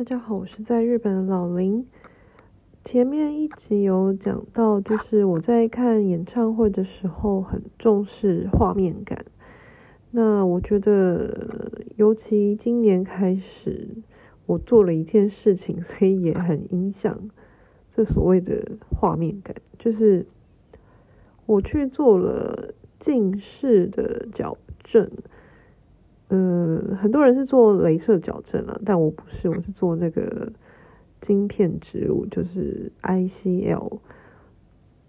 大家好，我是在日本的老林。前面一集有讲到，就是我在看演唱会的时候很重视画面感。那我觉得，尤其今年开始，我做了一件事情，所以也很影响 这所谓的画面感，就是我去做了近视的矫正。嗯，很多人是做镭射矫正啊，但我不是，我是做那个晶片植入，就是 ICL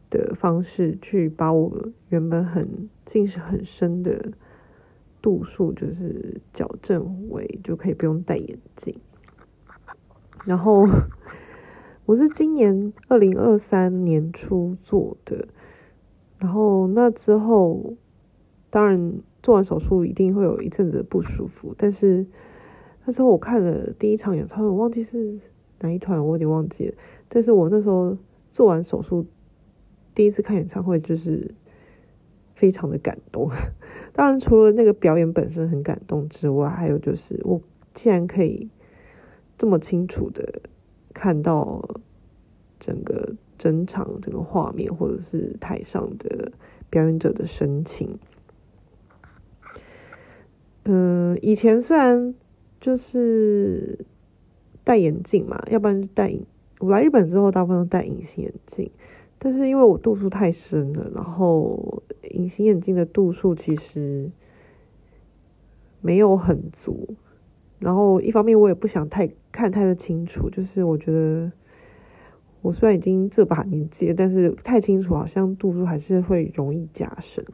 的方式去把我原本很近视很深的度数，就是矫正为就可以不用戴眼镜。然后我是今年二零二三年初做的，然后那之后当然。做完手术一定会有一阵子不舒服，但是那时候我看了第一场演唱会，我忘记是哪一团，我有点忘记了。但是我那时候做完手术，第一次看演唱会就是非常的感动。当然，除了那个表演本身很感动之外，还有就是我竟然可以这么清楚的看到整个整场整个画面，或者是台上的表演者的神情。嗯，以前虽然就是戴眼镜嘛，要不然就戴隐。我来日本之后，大部分都戴隐形眼镜，但是因为我度数太深了，然后隐形眼镜的度数其实没有很足。然后一方面我也不想太看太的清楚，就是我觉得我虽然已经这把年纪了，但是太清楚好像度数还是会容易加深。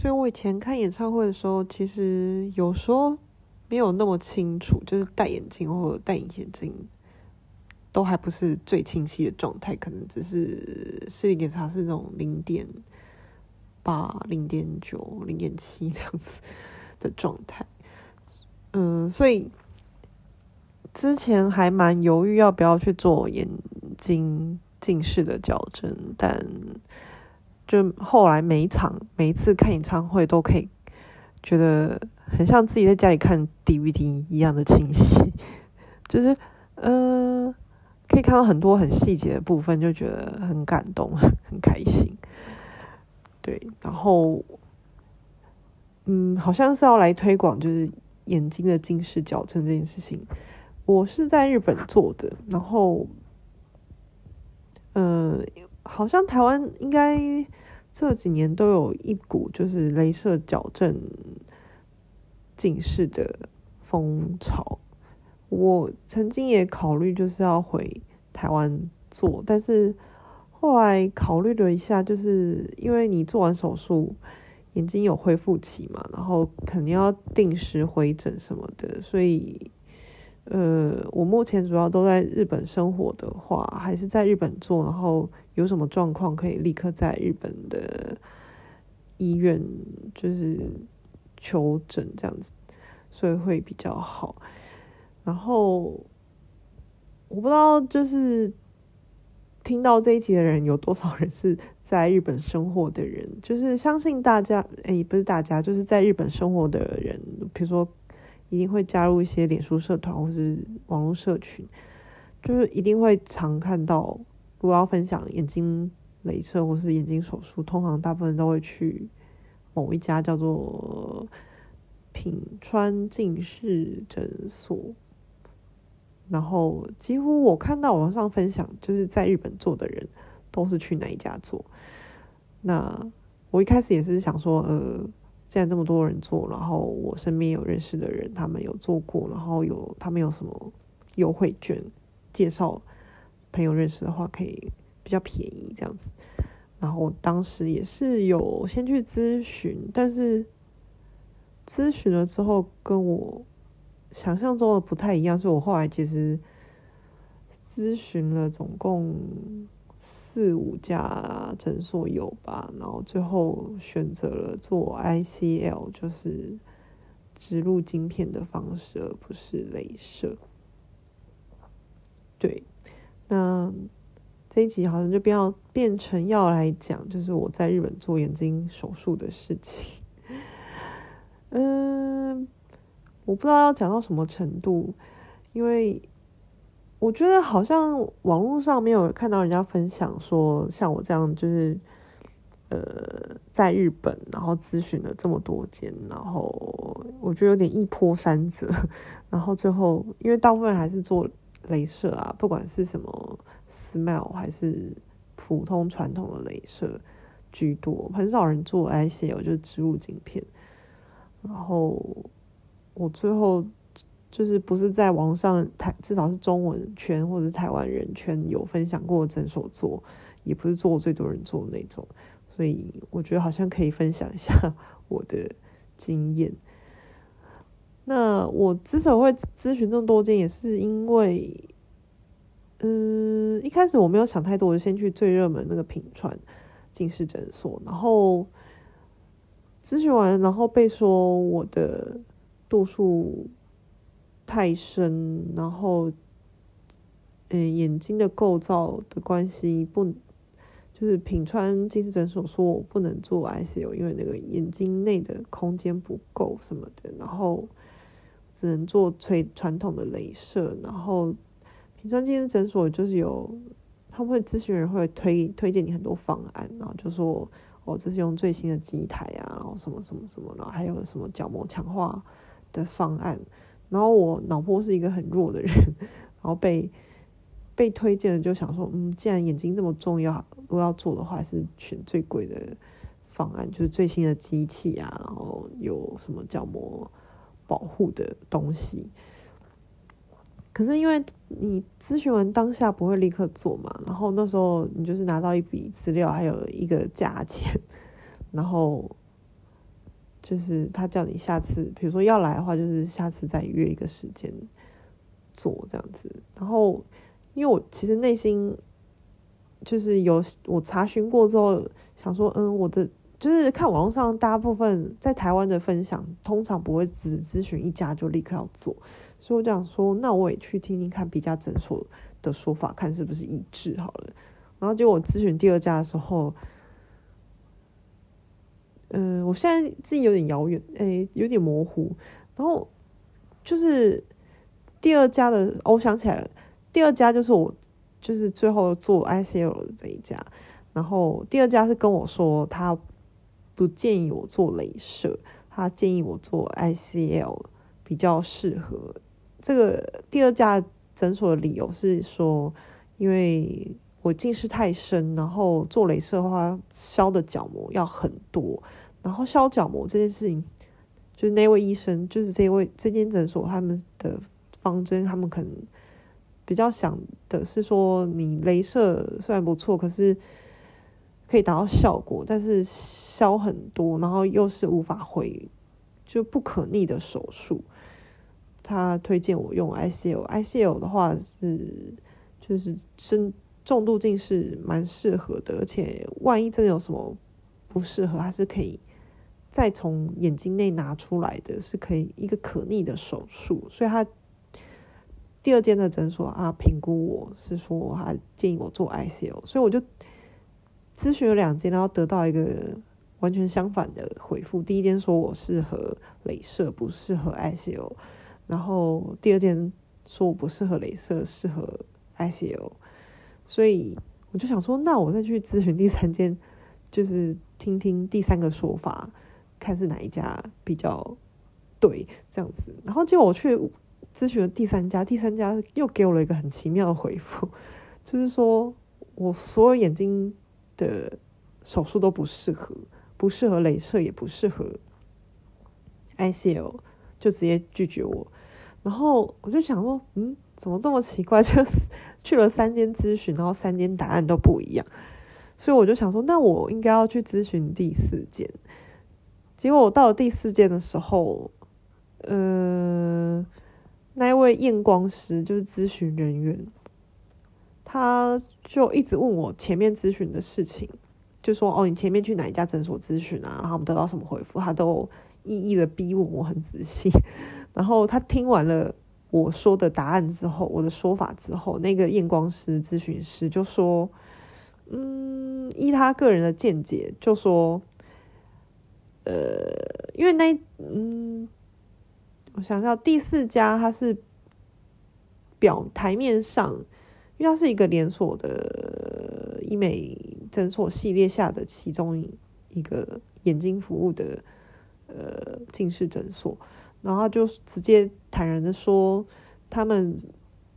所以我以前看演唱会的时候，其实有时候没有那么清楚，就是戴眼镜或者戴隐形眼镜都还不是最清晰的状态，可能只是视力检查是那种零点八、零点九、零点七这样子的状态。嗯，所以之前还蛮犹豫要不要去做眼睛近视的矫正，但。就后来每一场每一次看演唱会都可以觉得很像自己在家里看 DVD 一样的清晰，就是呃可以看到很多很细节的部分，就觉得很感动，很开心。对，然后嗯，好像是要来推广就是眼睛的近视矫正这件事情，我是在日本做的，然后呃。好像台湾应该这几年都有一股就是镭射矫正近视的风潮。我曾经也考虑就是要回台湾做，但是后来考虑了一下，就是因为你做完手术，眼睛有恢复期嘛，然后肯定要定时回诊什么的，所以。呃，我目前主要都在日本生活的话，还是在日本做，然后有什么状况可以立刻在日本的医院就是求诊这样子，所以会比较好。然后我不知道，就是听到这一集的人有多少人是在日本生活的人，就是相信大家，诶，不是大家，就是在日本生活的人，比如说。一定会加入一些脸书社团或是网络社群，就是一定会常看到，如果要分享眼睛镭射或是眼睛手术，通常大部分都会去某一家叫做品川近视诊所，然后几乎我看到网上分享，就是在日本做的人都是去哪一家做。那我一开始也是想说，呃。既然这么多人做，然后我身边有认识的人，他们有做过，然后有他们有什么优惠券，介绍朋友认识的话，可以比较便宜这样子。然后当时也是有先去咨询，但是咨询了之后跟我想象中的不太一样，所以我后来其实咨询了总共。四五家诊所有吧，然后最后选择了做 ICL，就是植入晶片的方式，而不是镭射。对，那这一集好像就不要变成要来讲，就是我在日本做眼睛手术的事情。嗯，我不知道要讲到什么程度，因为我觉得好像网络上没有看到人家分享说像我这样就是。呃，在日本，然后咨询了这么多间，然后我觉得有点一波三折，然后最后因为大部分还是做镭射啊，不管是什么 SMILE 还是普通传统的镭射居多，很少人做 ICL 就是植入晶片，然后我最后就是不是在网上台，至少是中文圈或者台湾人圈有分享过诊所做，也不是做最多人做的那种。所以我觉得好像可以分享一下我的经验。那我之所以会咨询这么多间，也是因为，嗯，一开始我没有想太多，我就先去最热门那个品川近视诊所，然后咨询完，然后被说我的度数太深，然后，嗯，眼睛的构造的关系不。就是品川近视诊所说我不能做 ICL，因为那个眼睛内的空间不够什么的，然后只能做最传统的镭射。然后平川近视诊所就是有他们会咨询人会推推荐你很多方案，然后就说哦，这是用最新的机台啊，然后什么什么什么，然后还有什么角膜强化的方案。然后我脑波是一个很弱的人，然后被。被推荐的就想说，嗯，既然眼睛这么重要，如果要做的话，是选最贵的方案，就是最新的机器啊，然后有什么角膜保护的东西。可是因为你咨询完当下不会立刻做嘛，然后那时候你就是拿到一笔资料，还有一个价钱，然后就是他叫你下次，比如说要来的话，就是下次再约一个时间做这样子，然后。因为我其实内心就是有我查询过之后，想说，嗯，我的就是看网络上大部分在台湾的分享，通常不会只咨询一家就立刻要做，所以我想说，那我也去听听看别家诊所的说法，看是不是一致好了。然后结果我咨询第二家的时候，嗯，我现在自己有点遥远，哎，有点模糊。然后就是第二家的，哦，我想起来了。第二家就是我，就是最后做 ICL 的这一家，然后第二家是跟我说他不建议我做镭射，他建议我做 ICL 比较适合。这个第二家诊所的理由是说，因为我近视太深，然后做镭射的话消的角膜要很多，然后消角膜这件事情，就是那位医生，就是这位这间诊所他们的方针，他们可能。比较想的是说，你镭射虽然不错，可是可以达到效果，但是消很多，然后又是无法回，就不可逆的手术。他推荐我用 ICL，ICL 的话是就是深重度近视蛮适合的，而且万一真的有什么不适合，它是可以再从眼睛内拿出来的，是可以一个可逆的手术，所以他。第二间的诊所啊，评估我是说，他建议我做 ICL，所以我就咨询了两间，然后得到一个完全相反的回复。第一间说我适合镭射，不适合 ICU，然后第二间说我不适合镭射，适合 ICU。所以我就想说，那我再去咨询第三间，就是听听第三个说法，看是哪一家比较对这样子。然后结果我去。咨询了第三家，第三家又给我了一个很奇妙的回复，就是说我所有眼睛的手术都不适合，不适合镭射，也不适合 ICL，就直接拒绝我。然后我就想说，嗯，怎么这么奇怪？就去了三间咨询，然后三间答案都不一样，所以我就想说，那我应该要去咨询第四间。结果我到了第四间的时候，呃。那一位验光师就是咨询人员，他就一直问我前面咨询的事情，就说哦，你前面去哪一家诊所咨询啊？然后我们得到什么回复？他都一一的逼问我，很仔细。然后他听完了我说的答案之后，我的说法之后，那个验光师咨询师就说，嗯，依他个人的见解，就说，呃，因为那嗯。我想想，第四家他是表台面上，因为它是一个连锁的医美诊所系列下的其中一个眼睛服务的呃近视诊所，然后就直接坦然的说，他们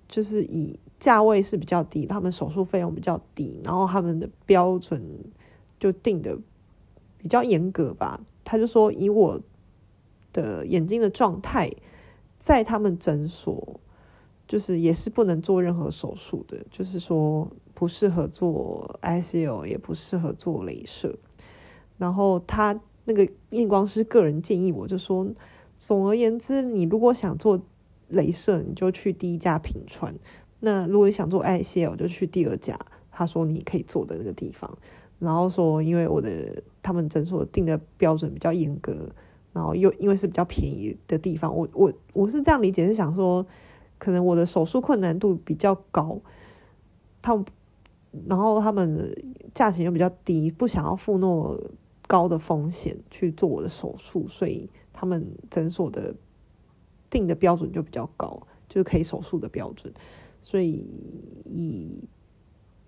就是以价位是比较低，他们手术费用比较低，然后他们的标准就定的比较严格吧。他就说，以我的眼睛的状态，在他们诊所就是也是不能做任何手术的，就是说不适合做 ICL，也不适合做镭射。然后他那个验光师个人建议我就说，总而言之，你如果想做镭射，你就去第一家平川。那如果你想做 ICL，就去第二家。他说你可以做的那个地方。然后说，因为我的他们诊所定的标准比较严格，然后又因为是比较便宜的地方，我我我是这样理解，是想说，可能我的手术困难度比较高，他们然后他们价钱又比较低，不想要付那么高的风险去做我的手术，所以他们诊所的定的标准就比较高，就是可以手术的标准，所以以。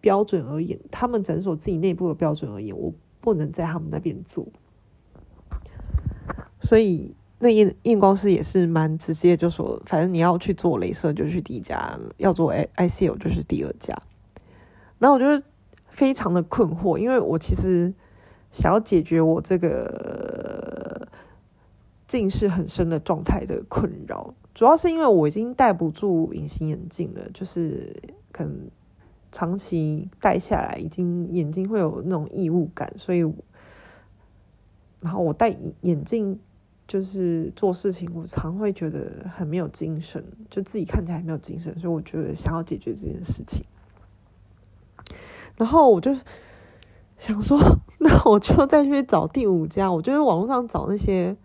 标准而言，他们诊所自己内部的标准而言，我不能在他们那边做。所以那验验光师也是蛮直接，就说反正你要去做镭射就去第一家，要做 I I C U 就是第二家。然后我就非常的困惑，因为我其实想要解决我这个近视很深的状态的困扰，主要是因为我已经戴不住隐形眼镜了，就是可能。长期戴下来，已经眼睛会有那种异物感，所以，然后我戴眼镜就是做事情，我常会觉得很没有精神，就自己看起来没有精神，所以我觉得想要解决这件事情。然后我就想说，那我就再去找第五家，我就在网络上找那些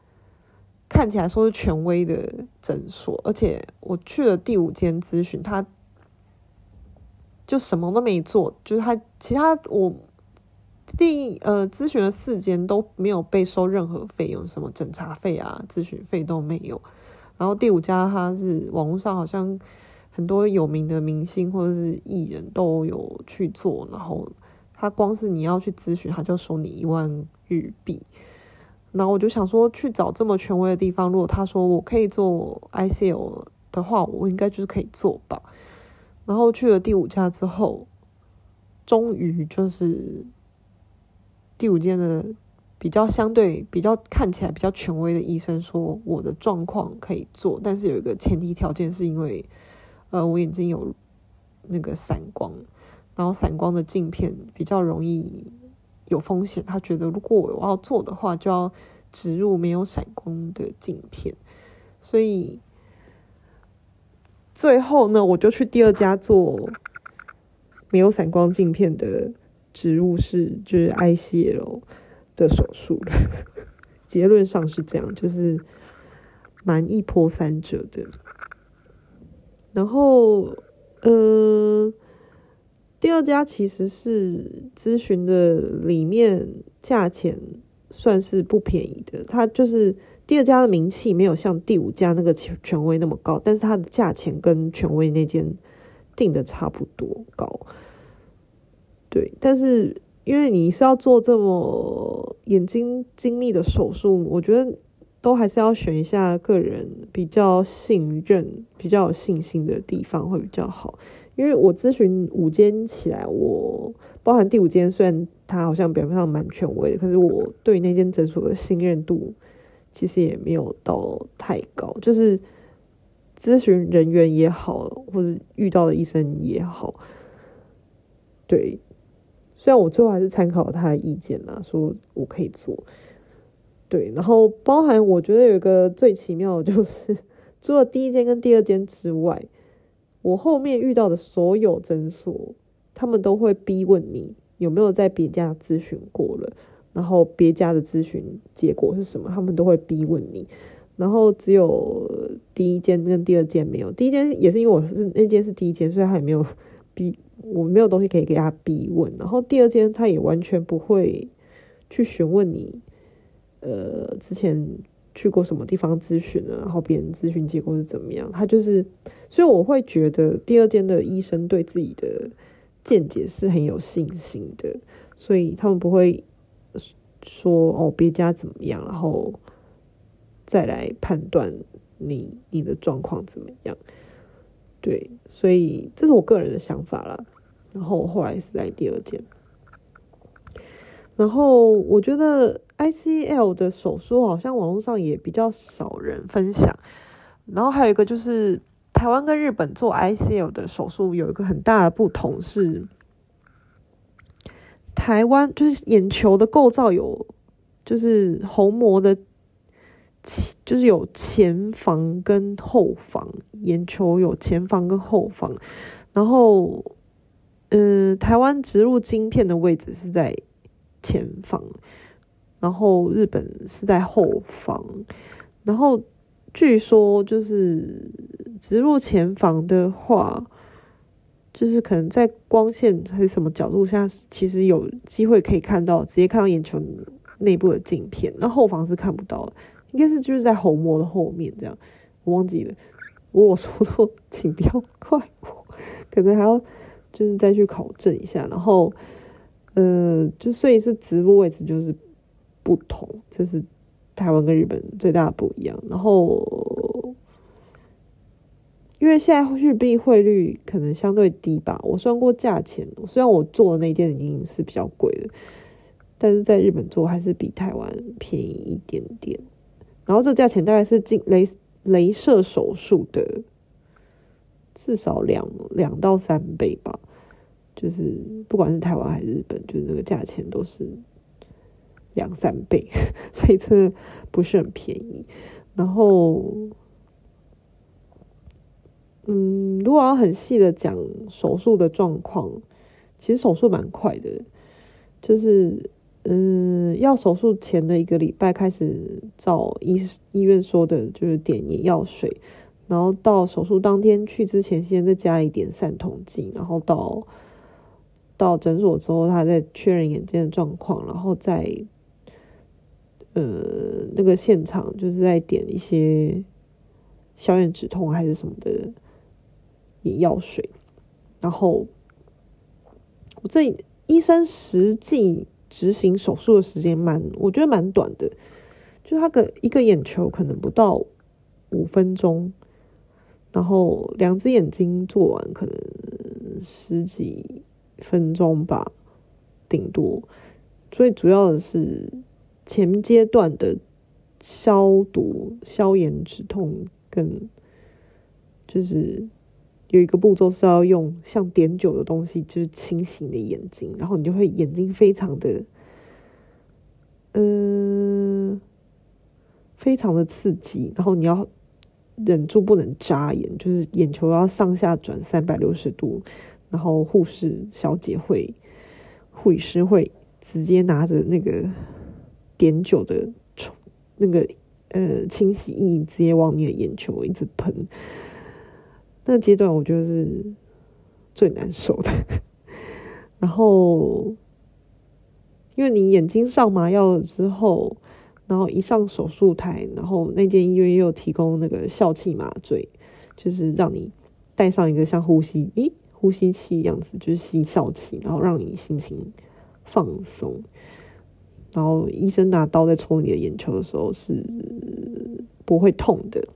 看起来说是权威的诊所，而且我去了第五间咨询他。就什么都没做，就是他其他我第呃咨询了四间都没有被收任何费用，什么诊查费啊、咨询费都没有。然后第五家他是网络上好像很多有名的明星或者是艺人都有去做，然后他光是你要去咨询，他就收你一万日币。然后我就想说，去找这么权威的地方，如果他说我可以做 ICL 的话，我应该就是可以做吧。然后去了第五家之后，终于就是第五间的比较相对比较看起来比较权威的医生说我的状况可以做，但是有一个前提条件是因为呃我眼睛有那个散光，然后散光的镜片比较容易有风险，他觉得如果我要做的话就要植入没有散光的镜片，所以。最后呢，我就去第二家做没有散光镜片的植入式，就是 ICL 的手术了。结论上是这样，就是蛮一波三折的。然后，呃，第二家其实是咨询的里面价钱算是不便宜的，它就是。第二家的名气没有像第五家那个权权威那么高，但是它的价钱跟权威那间定的差不多高。对，但是因为你是要做这么眼睛精密的手术，我觉得都还是要选一下个人比较信任、比较有信心的地方会比较好。因为我咨询五间起来，我包含第五间，虽然它好像表面上蛮权威的，可是我对那间诊所的信任度。其实也没有到太高，就是咨询人员也好，或者遇到的医生也好，对，虽然我最后还是参考了他的意见啦，说我可以做，对，然后包含我觉得有一个最奇妙的就是，除了第一间跟第二间之外，我后面遇到的所有诊所，他们都会逼问你有没有在别家咨询过了。然后别家的咨询结果是什么？他们都会逼问你。然后只有第一间跟第二间没有。第一间也是因为我是那间是第一间，所以他也没有逼，我没有东西可以给他逼问。然后第二间他也完全不会去询问你，呃，之前去过什么地方咨询了，然后别人咨询结果是怎么样，他就是，所以我会觉得第二间的医生对自己的见解是很有信心的，所以他们不会说哦别家怎么样，然后再来判断你你的状况怎么样，对，所以这是我个人的想法啦。然后我后来是在第二间，然后我觉得。ICL 的手术好像网络上也比较少人分享，然后还有一个就是台湾跟日本做 ICL 的手术有一个很大的不同是，台湾就是眼球的构造有就是虹膜的，就是有前房跟后房，眼球有前房跟后房，然后嗯、台湾植入晶片的位置是在前房。然后日本是在后房，然后据说就是植入前房的话，就是可能在光线还是什么角度下，其实有机会可以看到，直接看到眼球内部的镜片。那后房是看不到的，应该是就是在虹膜的后面这样，我忘记了。我说错，请不要怪我，可能还要就是再去考证一下。然后，呃，就所以是直播位置就是。不同，这是台湾跟日本最大的不一样。然后，因为现在日币汇率可能相对低吧，我算过价钱，虽然我做的那件已经是比较贵的，但是在日本做还是比台湾便宜一点点。然后这价钱大概是进雷雷射手术的至少两两到三倍吧，就是不管是台湾还是日本，就是这个价钱都是。两三倍，所以这不是很便宜。然后，嗯，如果要很细的讲手术的状况，其实手术蛮快的，就是嗯，要手术前的一个礼拜开始照医医院说的，就是点眼药水，然后到手术当天去之前，先在家里点散瞳剂，然后到到诊所之后，他再确认眼睛的状况，然后再。呃，那个现场就是在点一些消炎止痛还是什么的眼药水，然后我这医生实际执行手术的时间蛮，我觉得蛮短的，就他个一个眼球可能不到五分钟，然后两只眼睛做完可能十几分钟吧，顶多，最主要的是。前阶段的消毒、消炎、止痛，跟就是有一个步骤是要用像碘酒的东西，就是清洗你的眼睛，然后你就会眼睛非常的，嗯、呃，非常的刺激，然后你要忍住不能眨眼，就是眼球要上下转三百六十度，然后护士小姐会、护理师会直接拿着那个。碘酒的那个呃清洗液直接往你的眼球一直喷，那阶段我觉得是最难受的。然后，因为你眼睛上麻药了之后，然后一上手术台，然后那间医院又提供那个笑气麻醉，就是让你戴上一个像呼吸咦呼吸器一样子，就是吸笑气，然后让你心情放松。然后医生拿刀在戳你的眼球的时候是不会痛的，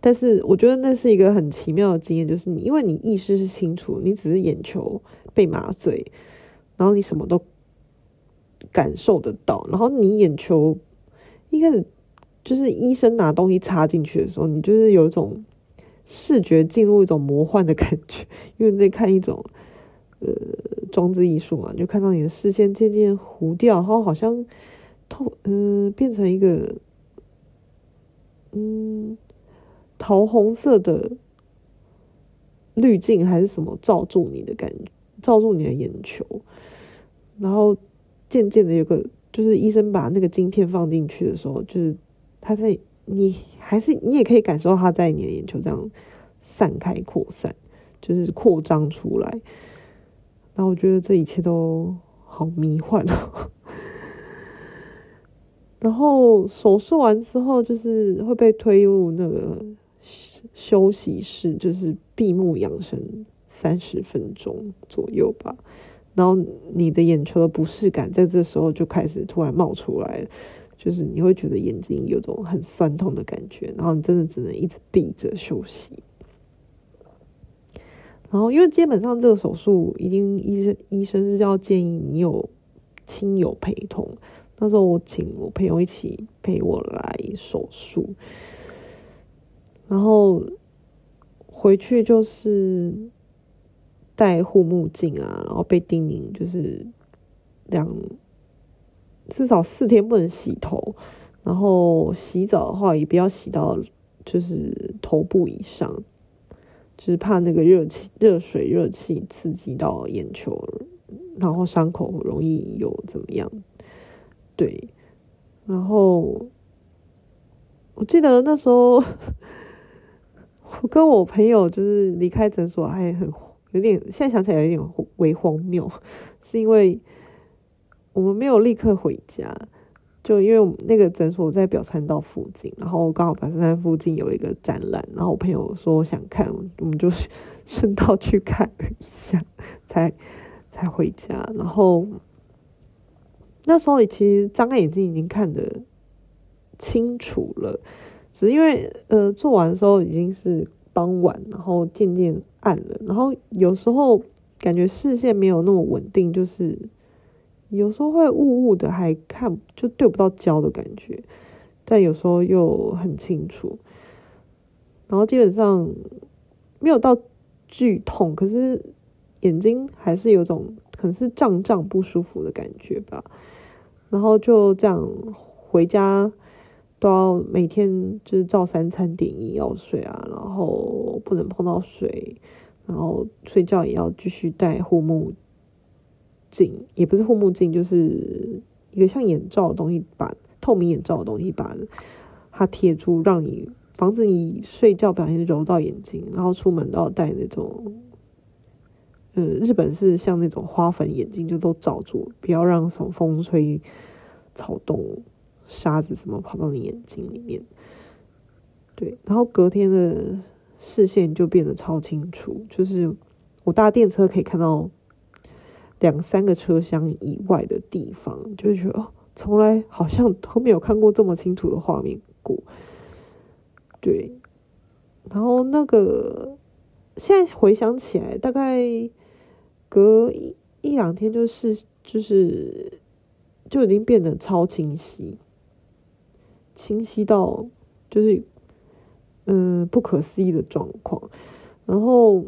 但是我觉得那是一个很奇妙的经验，就是你因为你意识是清楚，你只是眼球被麻醉，然后你什么都感受得到，然后你眼球一开始就是医生拿东西插进去的时候，你就是有一种视觉进入一种魔幻的感觉，因为在看一种。呃，装置艺术嘛，就看到你的视线渐渐糊掉，然后好像透，嗯、变成一个，嗯，桃红色的滤镜还是什么罩住你的感觉，罩住你的眼球，然后渐渐的有个，就是医生把那个晶片放进去的时候，就是他在你还是你也可以感受到他在你的眼球这样散开扩散，就是扩张出来。然后我觉得这一切都好迷幻哦。然后手术完之后，就是会被推入那个休息室，就是闭目养神三十分钟左右吧。然后你的眼球的不适感在这时候就开始突然冒出来了，就是你会觉得眼睛有种很酸痛的感觉，然后你真的只能一直闭着休息。然后因为基本上这个手术，一定医生医生是要建议你有亲友陪同。那时候我请我朋友一起陪我来手术，然后回去就是戴护目镜啊，然后被叮咛就是两至少四天不能洗头，然后洗澡的话也不要洗到就是头部以上，就是怕那个热气、热水、热气刺激到眼球，然后伤口容易有怎么样。对，然后我记得那时候，我跟我朋友就是离开诊所还很有点，现在想起来有点微荒谬，是因为我们没有立刻回家，就因为我们那个诊所在表参道附近，然后刚好表参道附近有一个展览，然后我朋友说想看，我们就 顺道去看一下，才才回家，然后。那时候其实张开眼睛已经看得清楚了，只因为呃做完的时候已经是傍晚，然后渐渐暗了，然后有时候感觉视线没有那么稳定，就是有时候会雾雾的，还看就对不到焦的感觉，但有时候又很清楚，然后基本上没有到剧痛，可是眼睛还是有种可能是胀胀不舒服的感觉吧。然后就这样回家，都要每天就是照三餐点眼药水啊，然后不能碰到水，然后睡觉也要继续戴护目镜，也不是护目镜，就是一个像眼罩的东西，把透明眼罩的东西把它贴住，让你防止你睡觉不小心揉到眼睛，然后出门都要戴那种。嗯，日本是像那种花粉眼镜，就都罩住，不要让什么风吹草动、沙子怎么跑到你眼睛里面。对，然后隔天的视线就变得超清楚，就是我搭电车可以看到两三个车厢以外的地方，就觉得哦，从来好像都没有看过这么清楚的画面过。对，然后那个现在回想起来，大概。隔一一两天就是就是就已经变得超清晰，清晰到就是嗯不可思议的状况。然后，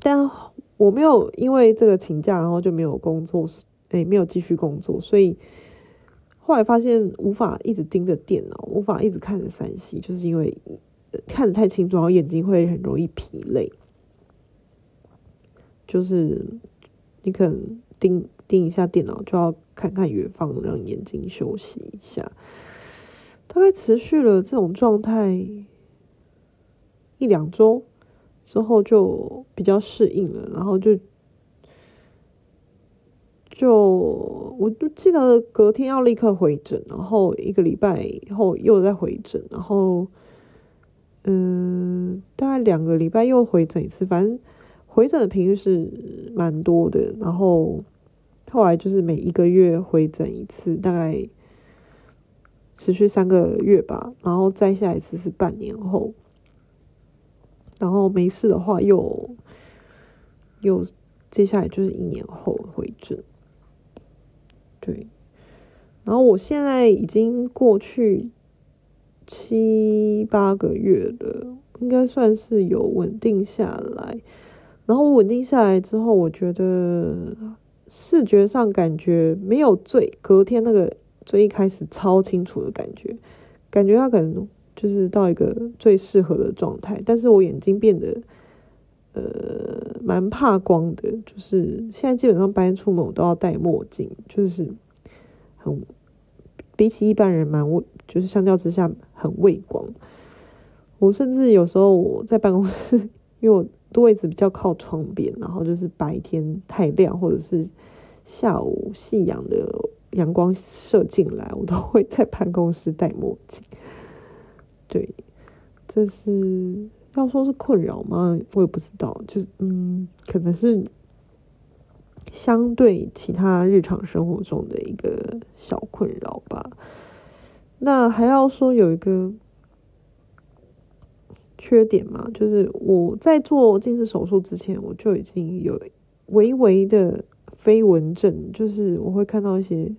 但我没有因为这个请假，然后就没有工作，哎，没有继续工作。所以后来发现无法一直盯着电脑，无法一直看着三 C，就是因为看得太清楚，然后眼睛会很容易疲累。就是你可能盯盯一下电脑，就要看看远方，让眼睛休息一下。大概持续了这种状态一两周之后，就比较适应了。然后就就我就记得隔天要立刻回诊，然后一个礼拜以后又再回诊，然后嗯，大概两个礼拜又回诊一次，反正。回诊的频率是蛮多的，然后后来就是每一个月回诊一次，大概持续三个月吧，然后再下一次是半年后，然后没事的话又又接下来就是一年后回诊，对，然后我现在已经过去七八个月了，应该算是有稳定下来。然后稳定下来之后，我觉得视觉上感觉没有最隔天那个最一开始超清楚的感觉，感觉它可能就是到一个最适合的状态。但是我眼睛变得呃蛮怕光的，就是现在基本上白天出门我都要戴墨镜，就是很比起一般人蛮畏，就是相较之下很畏光。我甚至有时候我在办公室，因为我。的位置比较靠窗边，然后就是白天太亮，或者是下午夕阳的阳光射进来，我都会在办公室戴墨镜。对，这是要说是困扰吗？我也不知道，就是嗯，可能是相对其他日常生活中的一个小困扰吧。那还要说有一个缺点嘛，就是我在做近视手术之前，我就已经有微微的飞蚊症，就是我会看到一些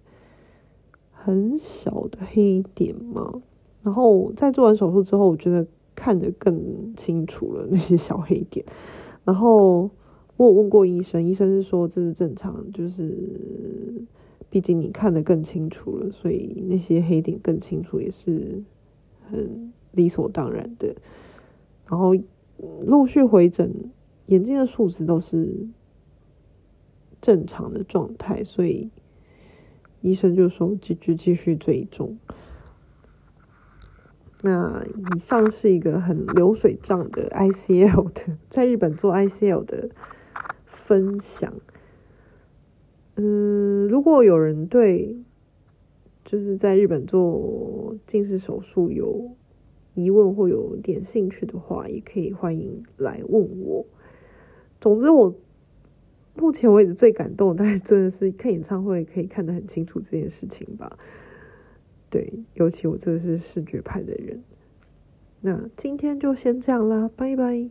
很小的黑点嘛。然后在做完手术之后，我觉得看得更清楚了那些小黑点。然后我有问过医生，医生是说这是正常，就是毕竟你看得更清楚了，所以那些黑点更清楚也是很理所当然的。然后陆续回诊，眼睛的数值都是正常的状态，所以医生就说继续继续追踪。那以上是一个很流水账的 ICL 的，在日本做 ICL 的分享。嗯，如果有人对就是在日本做近视手术有疑问或有点兴趣的话，也可以欢迎来问我。总之，我目前为止最感动，但是真的是看演唱会可以看得很清楚这件事情吧。对，尤其我真的是视觉派的人。那今天就先这样啦，拜拜。